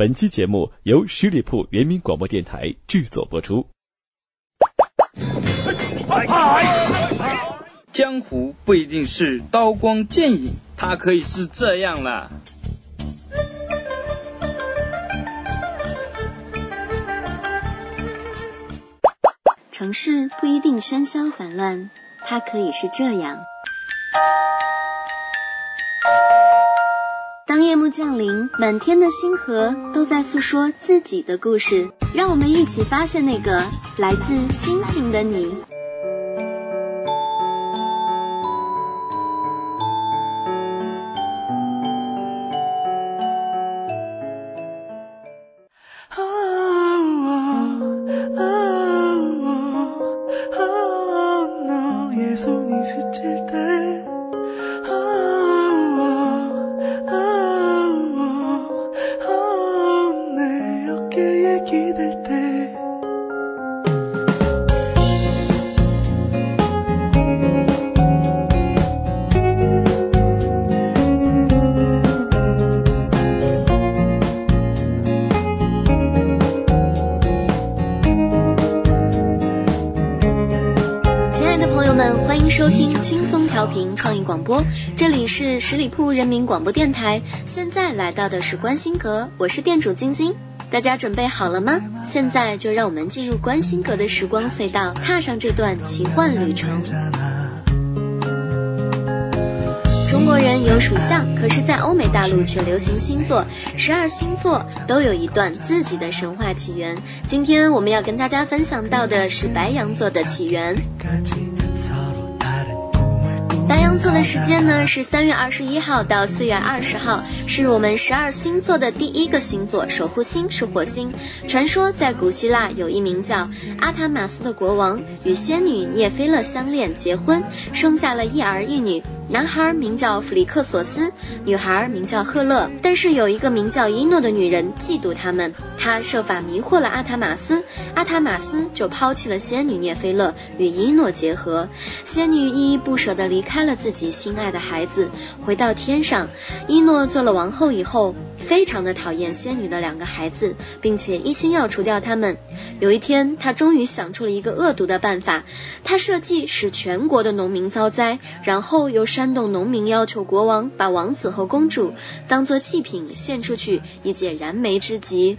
本期节目由十里铺人民广播电台制作播出。江湖不一定是刀光剑影，它可以是这样啦。城市不一定喧嚣繁乱，它可以是这样。夜幕降临，满天的星河都在诉说自己的故事，让我们一起发现那个来自星星的你。十里铺人民广播电台，现在来到的是观星阁，我是店主晶晶，大家准备好了吗？现在就让我们进入观星阁的时光隧道，踏上这段奇幻旅程。中国人有属相，可是，在欧美大陆却流行星座，十二星座都有一段自己的神话起源。今天我们要跟大家分享到的是白羊座的起源。工作的时间呢是三月二十一号到四月二十号，是我们十二星座的第一个星座，守护星是火星。传说在古希腊有一名叫阿塔马斯的国王，与仙女涅菲勒相恋结婚，生下了一儿一女。男孩名叫弗里克索斯，女孩名叫赫勒。但是有一个名叫伊诺的女人嫉妒他们，她设法迷惑了阿塔马斯，阿塔马斯就抛弃了仙女涅菲勒，与伊诺结合。仙女依依不舍地离开了自己心爱的孩子，回到天上。伊诺做了王后以后。非常的讨厌仙女的两个孩子，并且一心要除掉他们。有一天，他终于想出了一个恶毒的办法，他设计使全国的农民遭灾，然后又煽动农民要求国王把王子和公主当做祭品献出去，以解燃眉之急。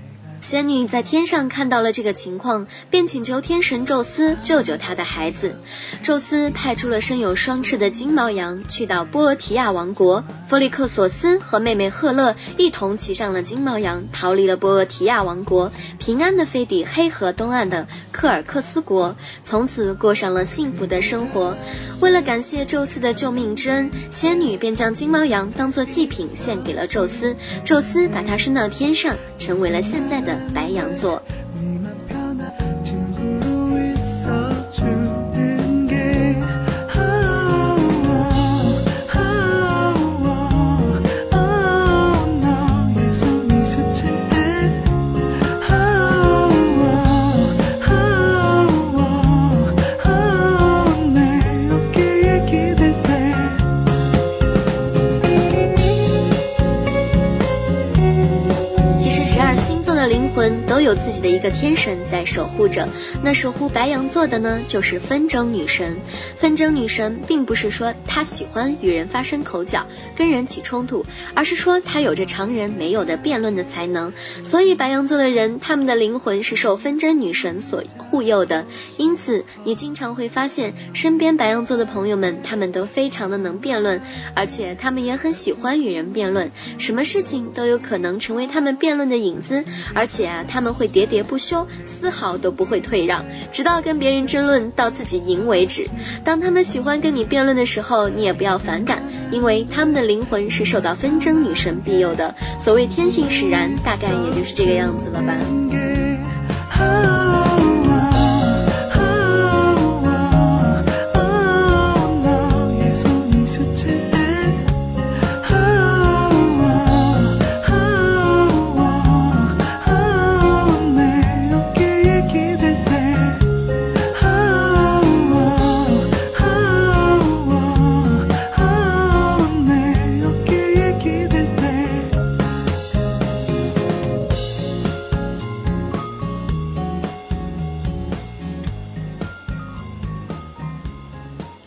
仙女在天上看到了这个情况，便请求天神宙斯救救她的孩子。宙斯派出了身有双翅的金毛羊去到波俄提亚王国，弗里克索斯和妹妹赫勒一同骑上了金毛羊，逃离了波俄提亚王国，平安的飞抵黑河东岸的克尔克斯国，从此过上了幸福的生活。为了感谢宙斯的救命之恩，仙女便将金毛羊当做祭品献给了宙斯，宙斯把它升到天上，成为了现在的。白羊座。婚有自己的一个天神在守护着，那守护白羊座的呢，就是纷争女神。纷争女神并不是说她喜欢与人发生口角，跟人起冲突，而是说她有着常人没有的辩论的才能。所以白羊座的人，他们的灵魂是受纷争女神所护佑的。因此，你经常会发现身边白羊座的朋友们，他们都非常的能辩论，而且他们也很喜欢与人辩论，什么事情都有可能成为他们辩论的影子，而且啊，他们会。喋喋不休，丝毫都不会退让，直到跟别人争论到自己赢为止。当他们喜欢跟你辩论的时候，你也不要反感，因为他们的灵魂是受到纷争女神庇佑的。所谓天性使然，大概也就是这个样子了吧。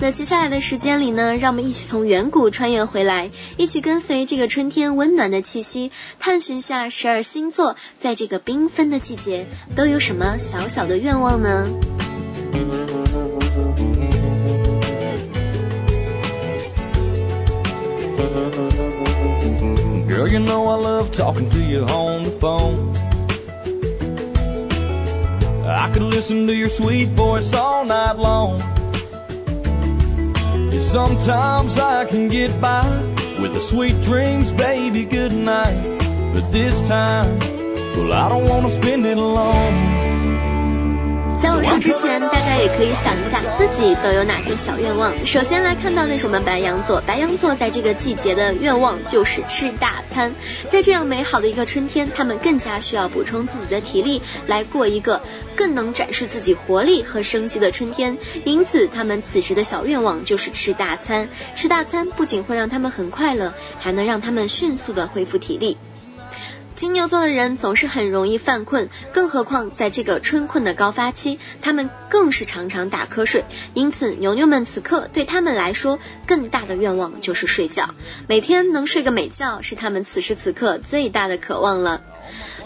那接下来的时间里呢，让我们一起从远古穿越回来，一起跟随这个春天温暖的气息，探寻下十二星座在这个缤纷的季节都有什么小小的愿望呢？Girl, you know I love talking to you on the phone. I could listen to your sweet voice all night long. Sometimes I can get by with the sweet dreams, baby, good night. But this time, well, I don't wanna spend it alone. 在我说之前，大家也可以想一下自己都有哪些小愿望。首先来看到的是我们白羊座，白羊座在这个季节的愿望就是吃大餐。在这样美好的一个春天，他们更加需要补充自己的体力，来过一个更能展示自己活力和生机的春天。因此，他们此时的小愿望就是吃大餐。吃大餐不仅会让他们很快乐，还能让他们迅速的恢复体力。金牛座的人总是很容易犯困，更何况在这个春困的高发期，他们更是常常打瞌睡。因此，牛牛们此刻对他们来说，更大的愿望就是睡觉，每天能睡个美觉，是他们此时此刻最大的渴望了。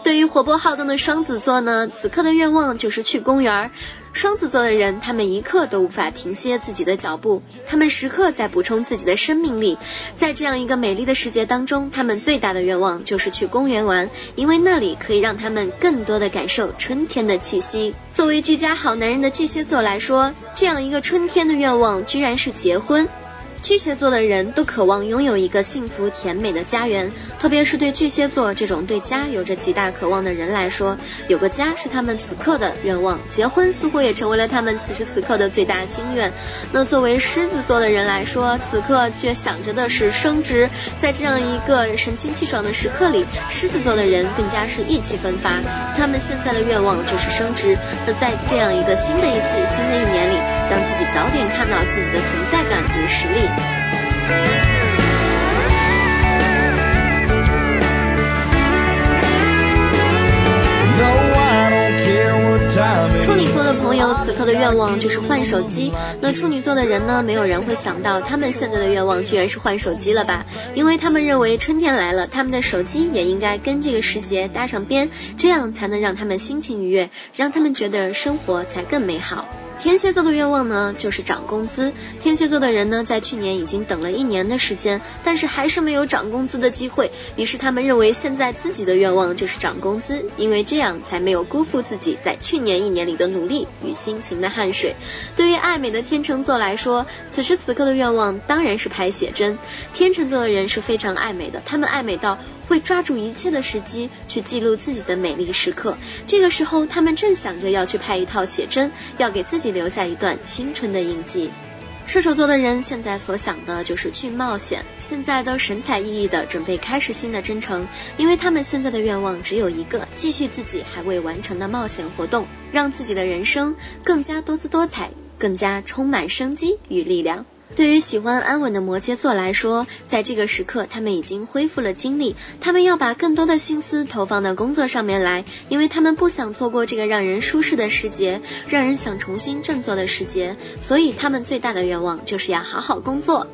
对于活泼好动的双子座呢，此刻的愿望就是去公园。双子座的人，他们一刻都无法停歇自己的脚步，他们时刻在补充自己的生命力。在这样一个美丽的世界当中，他们最大的愿望就是去公园玩，因为那里可以让他们更多的感受春天的气息。作为居家好男人的巨蟹座来说，这样一个春天的愿望居然是结婚。巨蟹座的人都渴望拥有一个幸福甜美的家园，特别是对巨蟹座这种对家有着极大渴望的人来说，有个家是他们此刻的愿望。结婚似乎也成为了他们此时此刻的最大心愿。那作为狮子座的人来说，此刻却想着的是升职。在这样一个神清气爽的时刻里，狮子座的人更加是意气风发。他们现在的愿望就是升职。那在这样一个新的一季、新的一年里，让自己早点看到自己的存在感与实力。处女座的朋友此刻的愿望就是换手机。那处女座的人呢？没有人会想到他们现在的愿望居然是换手机了吧？因为他们认为春天来了，他们的手机也应该跟这个时节搭上边，这样才能让他们心情愉悦，让他们觉得生活才更美好。天蝎座的愿望呢，就是涨工资。天蝎座的人呢，在去年已经等了一年的时间，但是还是没有涨工资的机会。于是他们认为，现在自己的愿望就是涨工资，因为这样才没有辜负自己在去年一年里的努力与辛勤的汗水。对于爱美的天秤座来说，此时此刻的愿望当然是拍写真。天秤座的人是非常爱美的，他们爱美到。会抓住一切的时机去记录自己的美丽时刻。这个时候，他们正想着要去拍一套写真，要给自己留下一段青春的印记。射手座的人现在所想的就是去冒险，现在都神采奕奕的准备开始新的征程，因为他们现在的愿望只有一个：继续自己还未完成的冒险活动，让自己的人生更加多姿多彩，更加充满生机与力量。对于喜欢安稳的摩羯座来说，在这个时刻，他们已经恢复了精力，他们要把更多的心思投放到工作上面来，因为他们不想错过这个让人舒适的时节，让人想重新振作的时节，所以他们最大的愿望就是要好好工作。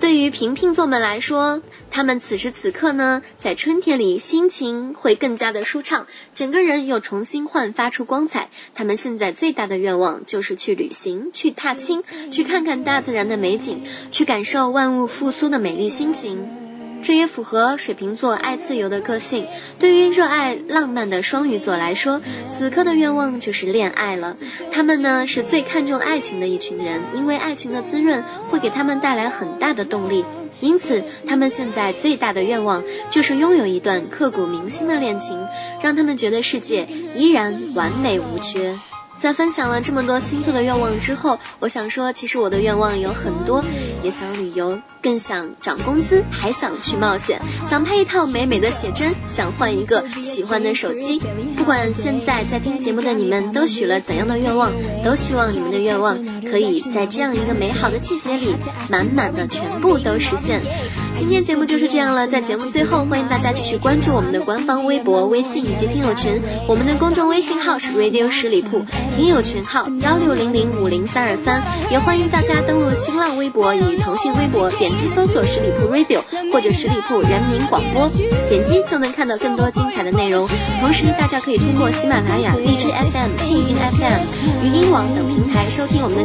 对于平平座们来说，他们此时此刻呢，在春天里心情会更加的舒畅，整个人又重新焕发出光彩。他们现在最大的愿望就是去旅行，去踏青，去看看大自然的美景，去感受万物复苏的美丽心情。这也符合水瓶座爱自由的个性。对于热爱浪漫的双鱼座来说，此刻的愿望就是恋爱了。他们呢是最看重爱情的一群人，因为爱情的滋润会给他们带来很大的动力。因此，他们现在最大的愿望就是拥有一段刻骨铭心的恋情，让他们觉得世界依然完美无缺。在分享了这么多星座的愿望之后，我想说，其实我的愿望有很多，也想旅游，更想涨工资，还想去冒险，想拍一套美美的写真，想换一个喜欢的手机。不管现在在听节目的你们都许了怎样的愿望，都希望你们的愿望可以在这样一个美好的季节里，满满的全部都实现。今天节目就是这样了，在节目最后，欢迎大家继续关注我们的官方微博、微信以及听友群。我们的公众微信号是 Radio 十里铺，听友群号幺六零零五零三二三。也欢迎大家登录新浪微博与腾讯微博，点击搜索十里铺 Radio 或者十里铺人民广播，点击就能看到更多精彩的内容。同时，大家可以通过喜马拉雅、荔枝 FM、蜻蜓 FM、语音网等平台收听我们的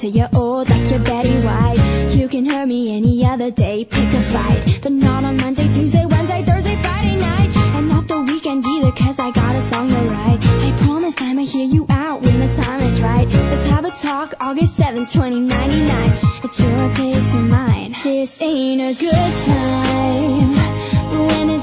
till you're old like your Betty White. You can hurt me any other day, pick a fight. But not on Monday, Tuesday, Wednesday, Thursday, Friday night. And not the weekend either, cause I got a song to write. I promise I'ma hear you out when the time is right. Let's have a talk August 7, 2099. It's your place or mine. This ain't a good time. But when it's